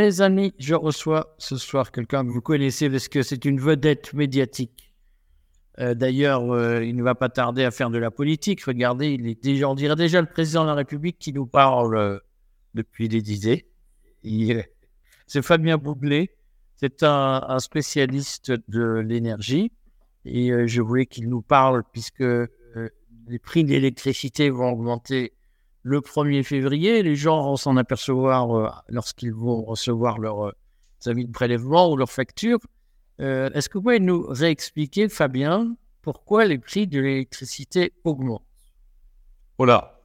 mes amis, je reçois ce soir quelqu'un que vous connaissez parce que c'est une vedette médiatique. Euh, d'ailleurs, euh, il ne va pas tarder à faire de la politique. Regardez, il est déjà, on dirait déjà le président de la République qui nous parle euh, depuis des dizaines. C'est Fabien Bouglet. C'est un, un, spécialiste de l'énergie. Et je voulais qu'il nous parle puisque les prix de l'électricité vont augmenter le 1er février. Les gens vont s'en apercevoir euh, lorsqu'ils vont recevoir leurs euh, avis de prélèvement ou leurs factures. Euh, est-ce que vous pouvez nous réexpliquer, Fabien, pourquoi les prix de l'électricité augmentent? Voilà,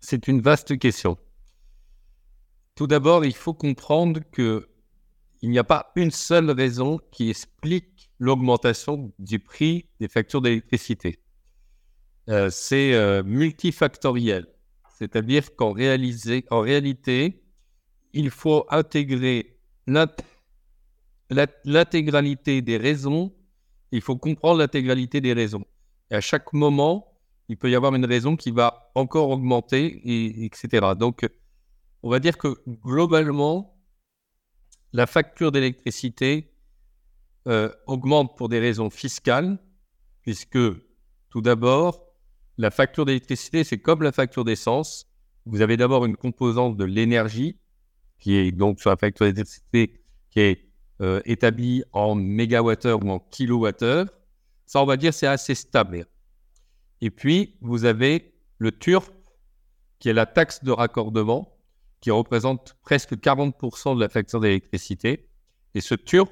c'est une vaste question. Tout d'abord, il faut comprendre que il n'y a pas une seule raison qui explique l'augmentation du prix des factures d'électricité. c'est multifactoriel. C'est-à-dire qu'en en réalité, il faut intégrer l'intégralité des raisons, il faut comprendre l'intégralité des raisons. À chaque moment, il peut y avoir une raison qui va encore augmenter, et, etc. Donc, on va dire que globalement, la facture d'électricité euh, augmente pour des raisons fiscales, puisque tout d'abord, la facture d'électricité, c'est comme la facture d'essence. Vous avez d'abord une composante de l'énergie, qui est donc sur la facture d'électricité, qui est euh, établie en mégawattheure ou en kilowattheure. Ça, on va dire, c'est assez stable. Et puis, vous avez le TURP, qui est la taxe de raccordement, qui représente presque 40% de la facture d'électricité. Et ce TURP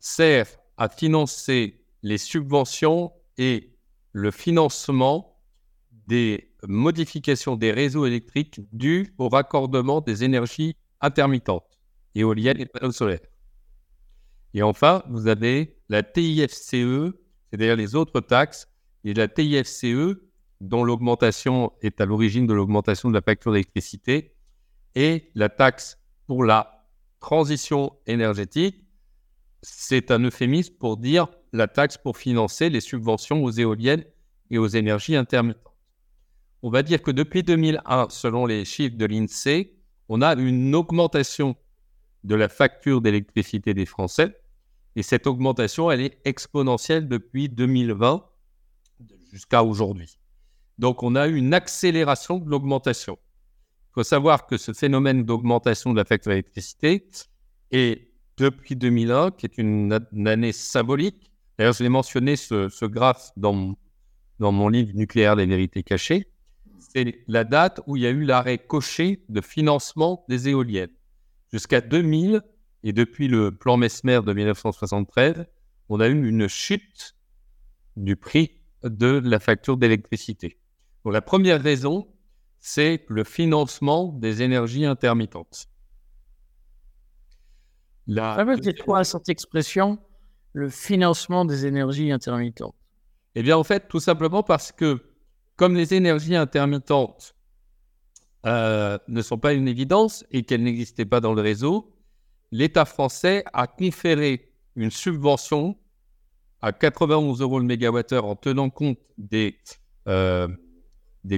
sert à financer les subventions et le financement des modifications des réseaux électriques dues au raccordement des énergies intermittentes, éoliennes et panneaux solaires. Et enfin, vous avez la TIFCE, c'est-à-dire les autres taxes, et la TIFCE, dont l'augmentation est à l'origine de l'augmentation de la facture d'électricité, et la taxe pour la transition énergétique, c'est un euphémisme pour dire la taxe pour financer les subventions aux éoliennes et aux énergies intermittentes on va dire que depuis 2001, selon les chiffres de l'INSEE, on a une augmentation de la facture d'électricité des Français. Et cette augmentation, elle est exponentielle depuis 2020 jusqu'à aujourd'hui. Donc, on a eu une accélération de l'augmentation. Il faut savoir que ce phénomène d'augmentation de la facture d'électricité est depuis 2001, qui est une, année symbolique. D'ailleurs, je l'ai mentionné ce, graphe dans, dans mon livre Nucléaire des vérités cachées c'est la date où il y a eu l'arrêt coché de financement des éoliennes. Jusqu'à 2000, et depuis le plan Mesmer de 1973, on a eu une chute du prix de la facture d'électricité. la première raison, c'est le financement des énergies intermittentes. La... Veut dire quoi cette expression, le financement des énergies intermittentes? Eh bien, en fait, tout simplement parce que comme les énergies intermittentes euh, ne sont pas une évidence et qu'elles n'existaient pas dans le réseau, l'État français a conféré une subvention à 91 euros le mégawattheure en tenant compte des, euh,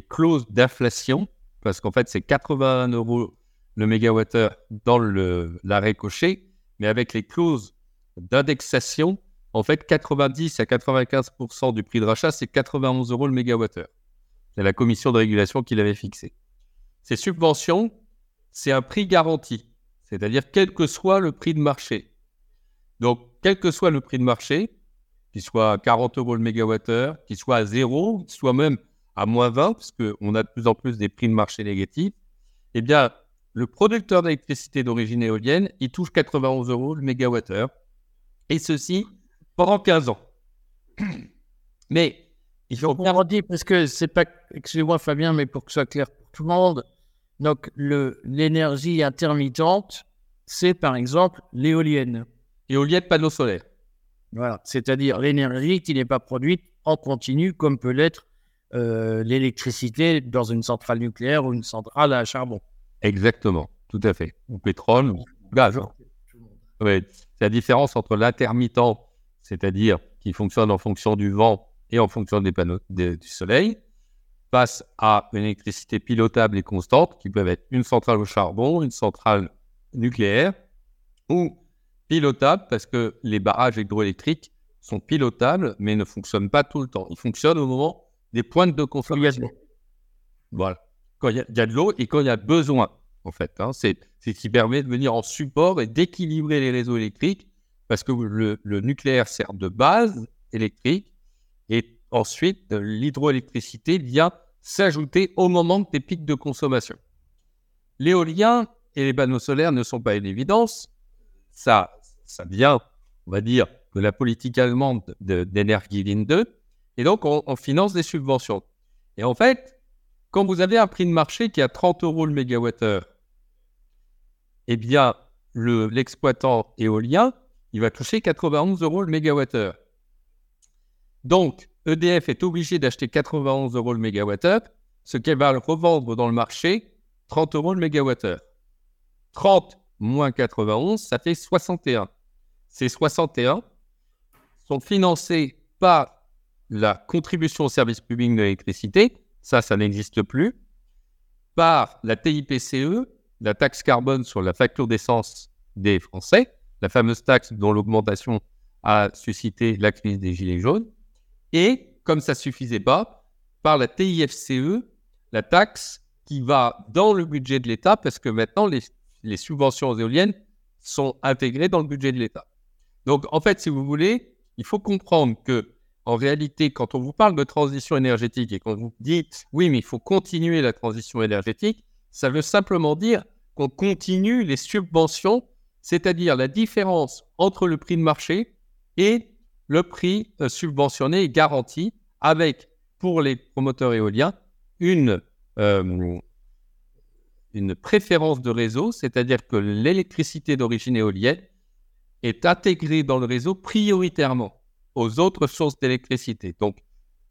clauses d'inflation, parce qu'en fait c'est 81 euros le mégawattheure dans l'arrêt coché, mais avec les clauses d'indexation, en fait 90 à 95% du prix de rachat, c'est 91 euros le mégawattheure. C'est la commission de régulation qui l'avait fixé. Ces subventions, c'est un prix garanti, c'est-à-dire quel que soit le prix de marché. Donc, quel que soit le prix de marché, qu'il soit à 40 euros le mégawattheure, qu'il soit à zéro, qu'il soit même à moins 20, parce a de plus en plus des prix de marché négatifs, eh bien, le producteur d'électricité d'origine éolienne, il touche 91 euros le mégawattheure, et ceci pendant 15 ans. Mais il faut redire, parce que c'est pas, excusez-moi Fabien, mais pour que ce soit clair pour tout le monde, donc l'énergie intermittente, c'est par exemple l'éolienne. Éolienne panneau solaire. Voilà, c'est-à-dire l'énergie qui n'est pas produite en continu comme peut l'être euh, l'électricité dans une centrale nucléaire ou une centrale à charbon. Exactement, tout à fait. Ou pétrole, ou gaz. C'est la différence entre l'intermittent, c'est-à-dire qui fonctionne en fonction du vent et en fonction des panneaux du soleil, face à une électricité pilotable et constante, qui peuvent être une centrale au charbon, une centrale nucléaires ou pilotables parce que les barrages hydroélectriques sont pilotables mais ne fonctionnent pas tout le temps. Ils fonctionnent au moment des pointes de consommation. Voilà. Quand il y, a de l'eau et quand il y a besoin, en fait. Hein. c'est ce qui permet de venir en support et d'équilibrer les réseaux électriques parce que le, le nucléaire sert de base électrique et ensuite l'hydroélectricité vient s'ajouter au moment des pics de consommation. L'éolien et les panneaux solaires ne sont pas une évidence. Ça, ça vient, on va dire, de la politique allemande d'énergie Wind 2. Et donc, on, finance des subventions. Et en fait, quand vous avez un prix de marché qui est à 30 euros le mégawattheure, eh bien, l'exploitant éolien, il va toucher 91 euros le mégawattheure. Donc, EDF est obligé d'acheter 91 euros le mégawattheure, ce qu'elle va revendre dans le marché 30 euros le mégawattheure. 30 moins 91, ça fait 61. Ces 61 sont financés par la contribution au service public de l'électricité, ça, ça n'existe plus, par la TIPCE, la taxe carbone sur la facture d'essence des Français, la fameuse taxe dont l'augmentation a suscité la crise des Gilets jaunes, et, comme ça ne suffisait pas, par la TIFCE, la taxe qui va dans le budget de l'État, parce que maintenant, les, subventions aux éoliennes sont intégrées dans le budget de l'État. Donc, en fait, si vous voulez, il faut comprendre que, en réalité, quand on vous parle de transition énergétique et qu'on vous dit oui, mais il faut continuer la transition énergétique, ça veut simplement dire qu'on continue les subventions, c'est-à-dire la différence entre le prix de marché et le prix euh, subventionné et garanti, avec pour les promoteurs éoliens une, euh, une préférence de réseau, c'est-à-dire que l'électricité d'origine éolienne est intégré dans le réseau prioritairement aux autres sources d'électricité. Donc,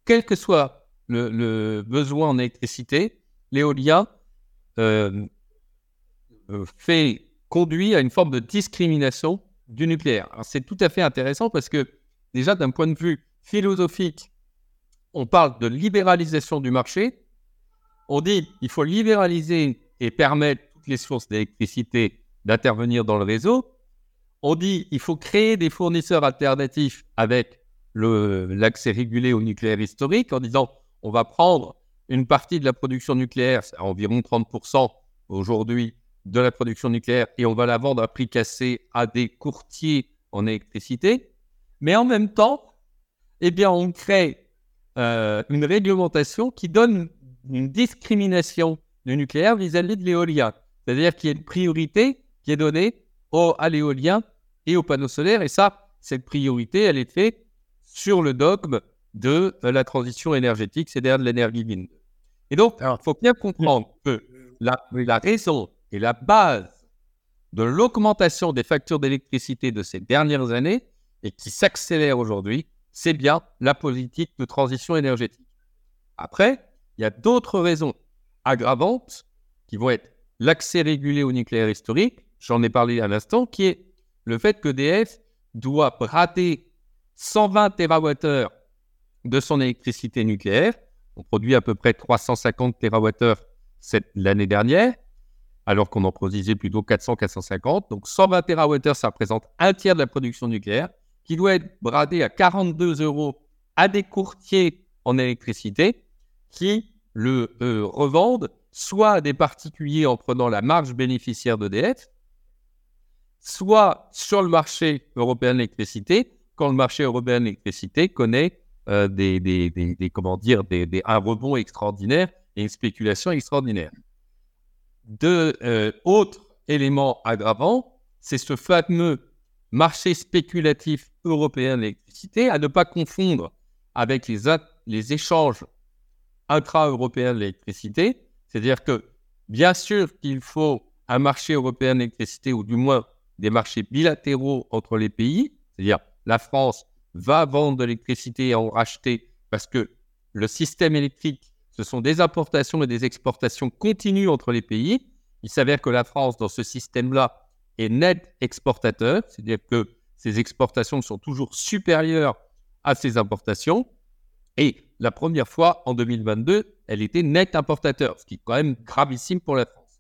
quel que soit le, besoin en électricité, l'éolien euh, fait conduit à une forme de discrimination du nucléaire. C'est tout à fait intéressant parce que déjà d'un point de vue philosophique, on parle de libéralisation du marché. On dit il faut libéraliser et permettre toutes les sources d'électricité d'intervenir dans le réseau on dit il faut créer des fournisseurs alternatifs avec l'accès régulé au nucléaire historique en disant on va prendre une partie de la production nucléaire, c'est environ 30% aujourd'hui de la production nucléaire, et on va la vendre à prix cassé à des courtiers en électricité. Mais en même temps, eh bien, on crée euh, une réglementation qui donne une discrimination du nucléaire vis-à-vis de l'éolien. C'est-à-dire qu'il y a une priorité qui est donnée au, à l'éolien et aux panneaux solaires. Et ça, cette priorité, elle est faite sur le dogme de euh, la transition énergétique, c'est-à-dire de l'énergie mine. Et donc, il faut bien comprendre que la, la raison et la base de l'augmentation des factures d'électricité de ces dernières années et qui s'accélère aujourd'hui, c'est bien la politique de transition énergétique. Après, il y a d'autres raisons aggravantes qui vont être l'accès régulé au nucléaire historique, j'en ai parlé à l'instant, qui est le fait qu'EDF doit brader 120 TWh de son électricité nucléaire. On produit à peu près 350 TWh l'année dernière, alors qu'on en produisait plutôt 400-450. Donc 120 TWh, ça représente un tiers de la production nucléaire, qui doit être bradé à 42 euros à des courtiers en électricité qui le euh, revendent soit à des particuliers en prenant la marge bénéficiaire d'EDF, soit sur le marché européen de l'électricité, quand le marché européen de l'électricité connaît euh, des, comment dire, un rebond extraordinaire et une spéculation extraordinaire. Deux euh, autres éléments aggravants, c'est ce fameux marché spéculatif européen de l'électricité, à ne pas confondre avec les, échanges intra-européens de l'électricité. C'est-à-dire que, bien sûr qu'il faut un marché européen de l'électricité, ou du moins des marchés bilatéraux entre les pays, c'est-à-dire la France va vendre de l'électricité et en racheter parce que le système électrique, ce sont des importations et des exportations continues entre les pays. Il s'avère que la France, dans ce système-là, est net exportateur, c'est-à-dire que ses exportations sont toujours supérieures à ses importations. Et la première fois, en 2022, elle était net importateur, ce qui est quand même gravissime pour la France.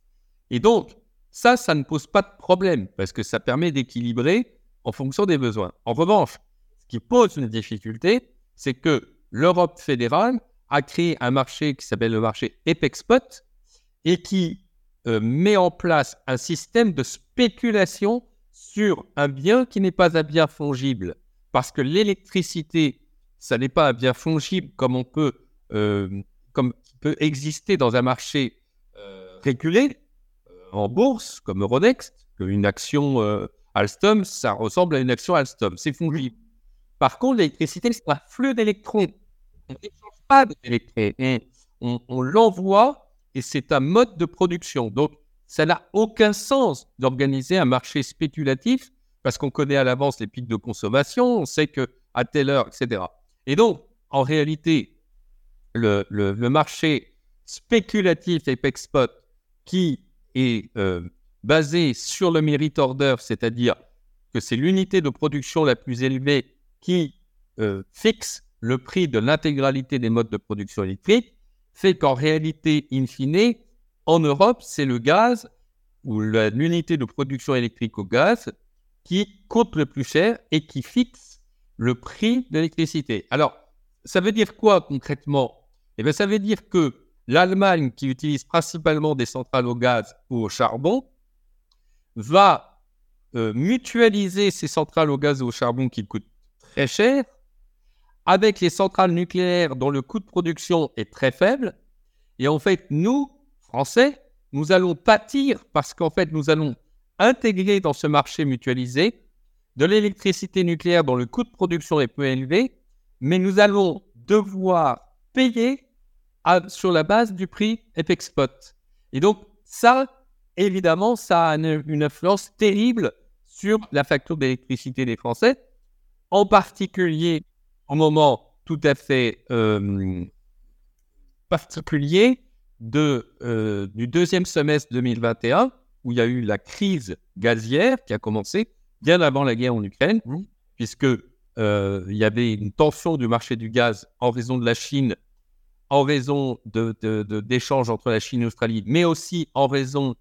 Et donc, Ça, ça ne pose pas de problème parce que ça permet d'équilibrer en fonction des besoins. En revanche, ce qui pose une difficulté, c'est que l'Europe fédérale a créé un marché qui s'appelle le marché EPEXPOT et qui euh, met en place un système de spéculation sur un bien qui n'est pas un bien fongible. Parce que l'électricité, ça n'est pas un bien fongible comme on peut, euh, comme peut exister dans un marché euh, régulé en bourse, comme Euronext, une action Alstom, ça ressemble à une action Alstom, c'est fongible. Par contre, l'électricité, c'est un flux d'électrons. On n'échange pas d'électrons. On, on l'envoie et c'est un mode de production. Donc, ça n'a aucun sens d'organiser un marché spéculatif parce qu'on connaît à l'avance les pics de consommation, on sait que à telle heure, etc. Et donc, en réalité, le, marché spéculatif Apex Spot qui est euh, basé sur le merit order, c'est-à-dire que c'est l'unité de production la plus élevée qui euh, fixe le prix de l'intégralité des modes de production électrique, fait qu'en réalité, in fine, en Europe, c'est le gaz ou l'unité de production électrique au gaz qui coûte le plus cher et qui fixe le prix de l'électricité. Alors, ça veut dire quoi concrètement? Eh bien, ça veut dire que l'Allemagne, qui utilise principalement des centrales au gaz ou au charbon, va euh, mutualiser ces centrales au gaz ou au charbon qui coûtent très cher avec les centrales nucléaires dont le coût de production est très faible. Et en fait, nous, Français, nous allons pâtir parce qu'en fait, nous allons intégrer dans ce marché mutualisé de l'électricité nucléaire dont le coût de production est peu élevé, mais nous allons devoir payer sur la base du prix Spot. Et donc, ça, évidemment, ça a une, influence terrible sur la facture d'électricité des Français, en particulier au moment tout à fait euh, particulier de, euh, du deuxième semestre 2021, où il y a eu la crise gazière qui a commencé bien avant la guerre en Ukraine, mmh. puisque euh, il y avait une tension du marché du gaz en raison de la Chine, en raison d'échanges de, entre la Chine et l'Australie, mais aussi en raison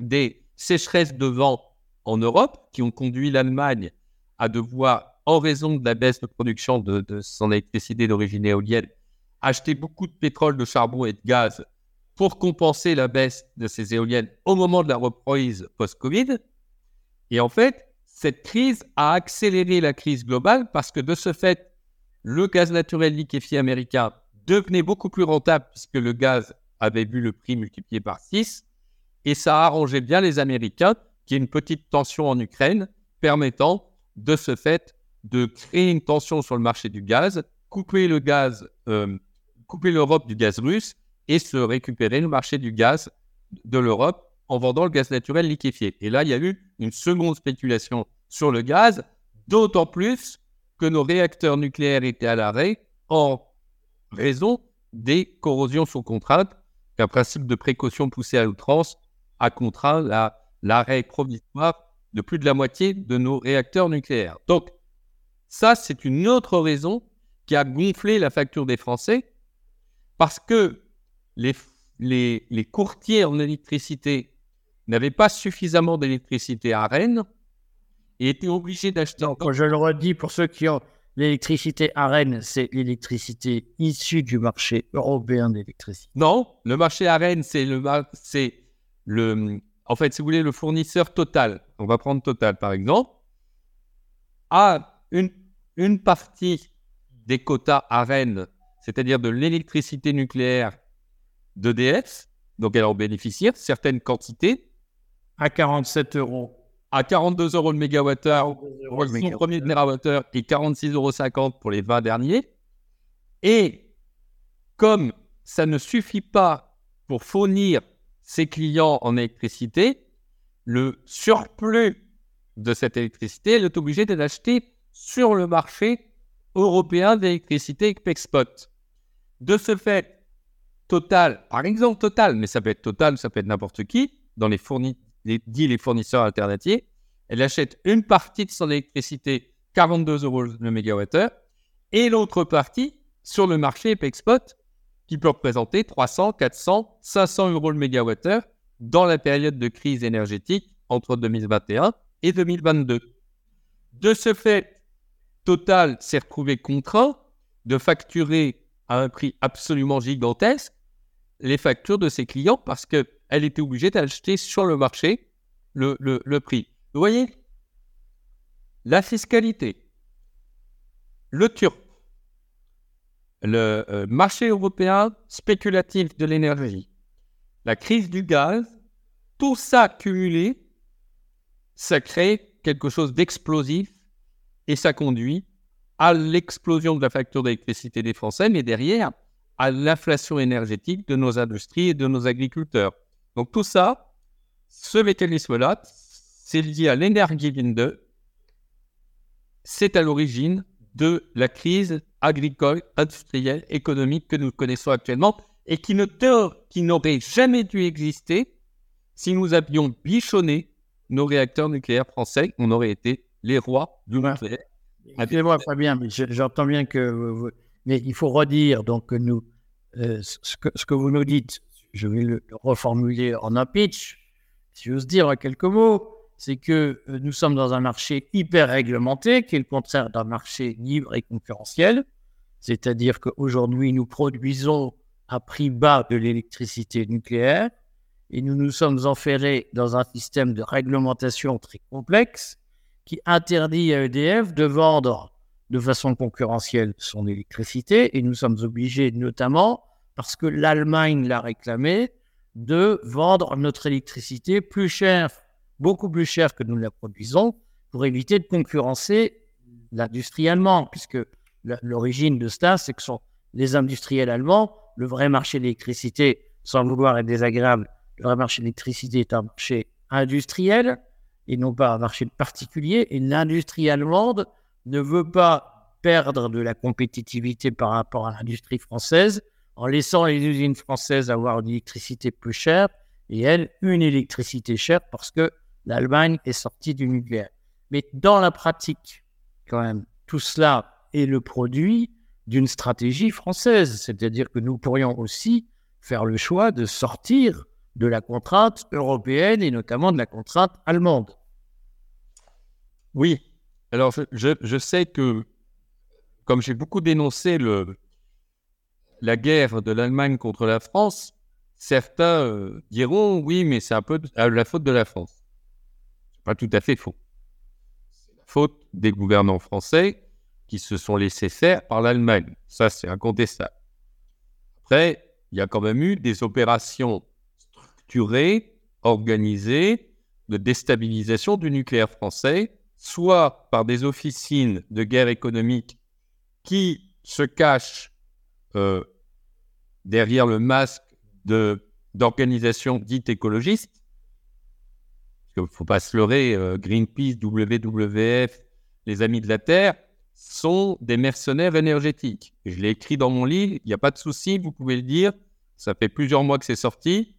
des sécheresses de vent en Europe qui ont conduit l'Allemagne à devoir, en raison de la baisse de production de, son électricité d'origine éolienne, acheter beaucoup de pétrole, de charbon et de gaz pour compenser la baisse de ces éoliennes au moment de la reprise post-Covid. Et en fait, cette crise a accéléré la crise globale parce que de ce fait, le gaz naturel liquéfié américain devenait beaucoup plus rentable puisque le gaz avait vu le prix multiplié par 6. Et ça a arrangé bien les Américains, qui a une petite tension en Ukraine, permettant de ce fait de créer une tension sur le marché du gaz, couper le gaz, euh, couper l'Europe du gaz russe et se récupérer le marché du gaz de l'Europe en vendant le gaz naturel liquéfié. Et là, il y a eu une seconde spéculation sur le gaz, d'autant plus que nos réacteurs nucléaires étaient à l'arrêt en raison des corrosions sous contrainte, qu'un principe de précaution poussé à l'outrance a contraint l'arrêt provisoire de plus de la moitié de nos réacteurs nucléaires. Donc, ça, c'est une autre raison qui a gonflé la facture des Français, parce que les, les, courtiers en électricité n'avaient pas suffisamment d'électricité à Rennes et étaient obligés d'acheter. Donc, je le redis pour ceux qui ont l'électricité à Rennes, c'est l'électricité issue du marché européen d'électricité. Non, le marché à Rennes, c'est le, c'est le, en fait, si vous voulez, le fournisseur total. On va prendre Total par exemple, a une, une partie des quotas à Rennes, c'est-à-dire de l'électricité nucléaire d'EDF, donc elle en bénéficie, certaines quantités. À 47 euros. À 42 euros le mégawattheure pour le premier mégawattheure et 46,50 euros pour les 20 derniers. Et comme ça ne suffit pas pour fournir ses clients en électricité, le surplus de cette électricité, elle est obligée de l'acheter sur le marché européen d'électricité Spot. De ce fait, Total, par exemple Total, mais ça peut être Total, ça peut être n'importe qui, dans les, fournis, dit les fournisseurs alternatifs, elle achète une partie de son électricité 42 euros le mégawattheure et l'autre partie sur le marché Spot qui peut représenter 300, 400, 500 euros le mégawattheure dans la période de crise énergétique entre 2021 et 2022. De ce fait, Total s'est retrouvé contraint de facturer à un prix absolument gigantesque les factures de ses clients parce qu'elle était obligée d'acheter sur le marché le, prix. Vous voyez, la fiscalité, le turc, le euh, marché européen spéculatif de l'énergie, la crise du gaz, tout ça cumulé, ça crée quelque chose d'explosif et ça conduit à l'explosion de la facture d'électricité des Français, mais derrière, à l'inflation énergétique de nos industries et de nos agriculteurs. Donc tout ça, ce mécanisme-là, c'est lié à l'énergie 2, c'est à l'origine de la crise agricole, industrielle, économique que nous connaissons actuellement et qui, n'aurait jamais dû exister si nous avions bichonné nos réacteurs nucléaires français. On aurait été les rois du nucléaire. Excusez-moi, Fabien, mais j'entends bien que. Mais il faut redire donc nous, euh, ce, que, ce, que, vous nous dites. Je vais le, reformuler en un pitch, si j'ose dire en quelques mots. C'est que euh, nous sommes dans un marché hyper réglementé, qui est le contraire d'un marché libre et concurrentiel. C'est-à-dire qu'aujourd'hui, nous produisons à prix bas de l'électricité nucléaire et nous nous sommes enferrés dans un système de réglementation très complexe qui interdit à EDF de vendre de façon concurrentielle son électricité. Et nous sommes obligés notamment, parce que l'Allemagne l'a réclamé, de vendre notre électricité plus cher, beaucoup plus cher que nous la produisons, pour éviter de concurrencer l'industrie allemande, puisque l'origine de cela, c'est que sont les industriels allemands, le vrai marché de l'électricité, sans vouloir être désagréable, le vrai marché de l'électricité est un marché industriel, et non pas un marché particulier. Et l'industrie allemande ne veut pas perdre de la compétitivité par rapport à l'industrie française en laissant les usines françaises avoir une électricité plus chère et elle, une électricité chère parce que l'Allemagne est sortie du nucléaire. Mais dans la pratique, quand même, tout cela est le produit d'une stratégie française, c'est-à-dire que nous pourrions aussi faire le choix de sortir de la contrainte européenne et notamment de la contrainte allemande. Oui, alors je, sais que, comme j'ai beaucoup dénoncé le, la guerre de l'Allemagne contre la France, certains euh, diront oui, mais c'est un peu la faute de la France. C'est pas tout à fait faux. C'est la faute des gouvernants français qui se sont laissés faire par l'Allemagne. Ça, c'est incontestable. Après, il y a quand même eu des opérations structurée, organisée de déstabilisation du nucléaire français, soit par des officines de guerre économique qui se cachent euh, derrière le masque d'organisations dites écologistes. Il ne faut pas se leurrer, euh, Greenpeace, WWF, les Amis de la Terre sont des mercenaires énergétiques. Je l'ai écrit dans mon livre, il n'y a pas de souci, vous pouvez le dire. Ça fait plusieurs mois que c'est sorti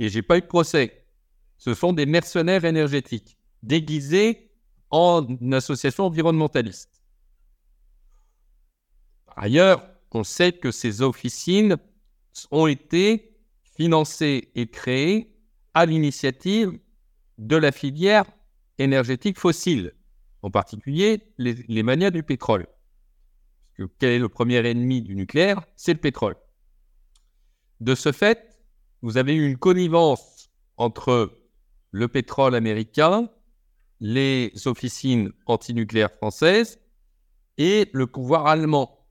et j'ai pas eu de procès. Ce sont des mercenaires énergétiques déguisés en association environnementaliste. Par ailleurs, on sait que ces officines ont été financées et créées à l'initiative de la filière énergétique fossile, en particulier les, les manias du pétrole. Quel est le premier ennemi du nucléaire? C'est le pétrole. De ce fait, vous avez eu une connivence entre le pétrole américain, les officines antinucléaires françaises et le pouvoir allemand,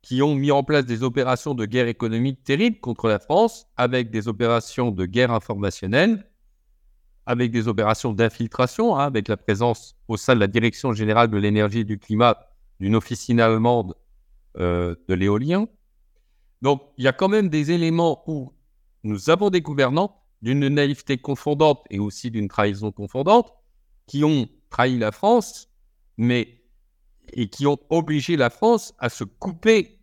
qui ont mis en place des opérations de guerre économique terribles contre la France, avec des opérations de guerre informationnelle, avec des opérations d'infiltration, hein, avec la présence au sein de la Direction générale de l'énergie et du climat d'une officine allemande euh, de l'éolien. Donc, il y a quand même des éléments où nous avons des gouvernants d'une naïveté confondante et aussi d'une trahison confondante qui ont trahi la France, mais et qui ont obligé la France à se couper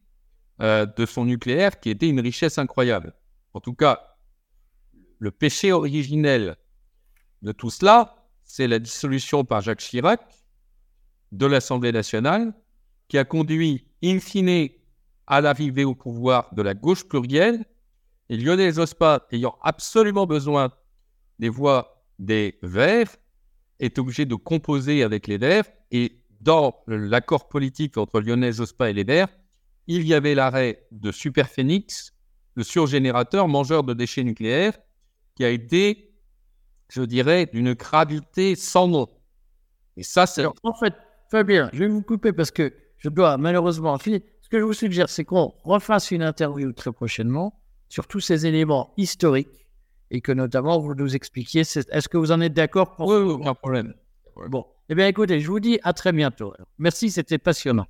euh, de son nucléaire, qui était une richesse incroyable. En tout cas, le péché originel de tout cela, c'est la dissolution par Jacques Chirac de l'Assemblée nationale, qui a conduit in fine à l'arrivée au pouvoir de la gauche plurielle Et Lionel Jospin, ayant absolument besoin des voix des Verts, est obligé de composer avec les Verts. Et dans l'accord politique entre Lionel Jospin et les Verts, il y avait l'arrêt de Superphénix, le surgénérateur mangeur de déchets nucléaires, qui a été, je dirais, d'une gravité sans nom. Et ça, c'est. En fait, Fabien, je vais vous couper parce que je dois malheureusement finir. Ce que je vous suggère, c'est qu'on refasse une interview très prochainement sur tous ces éléments historiques et que notamment vous nous expliquiez. Est-ce que vous en êtes d'accord Oui, oui, aucun problème. Bon, eh bien écoutez, je vous dis à très bientôt. Merci, c'était passionnant.